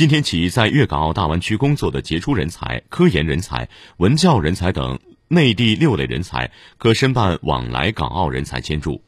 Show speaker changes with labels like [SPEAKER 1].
[SPEAKER 1] 今天起在粤港澳大湾区工作的杰出人才科研人才文教人才等内地六类人才可申办往来港澳人才签注。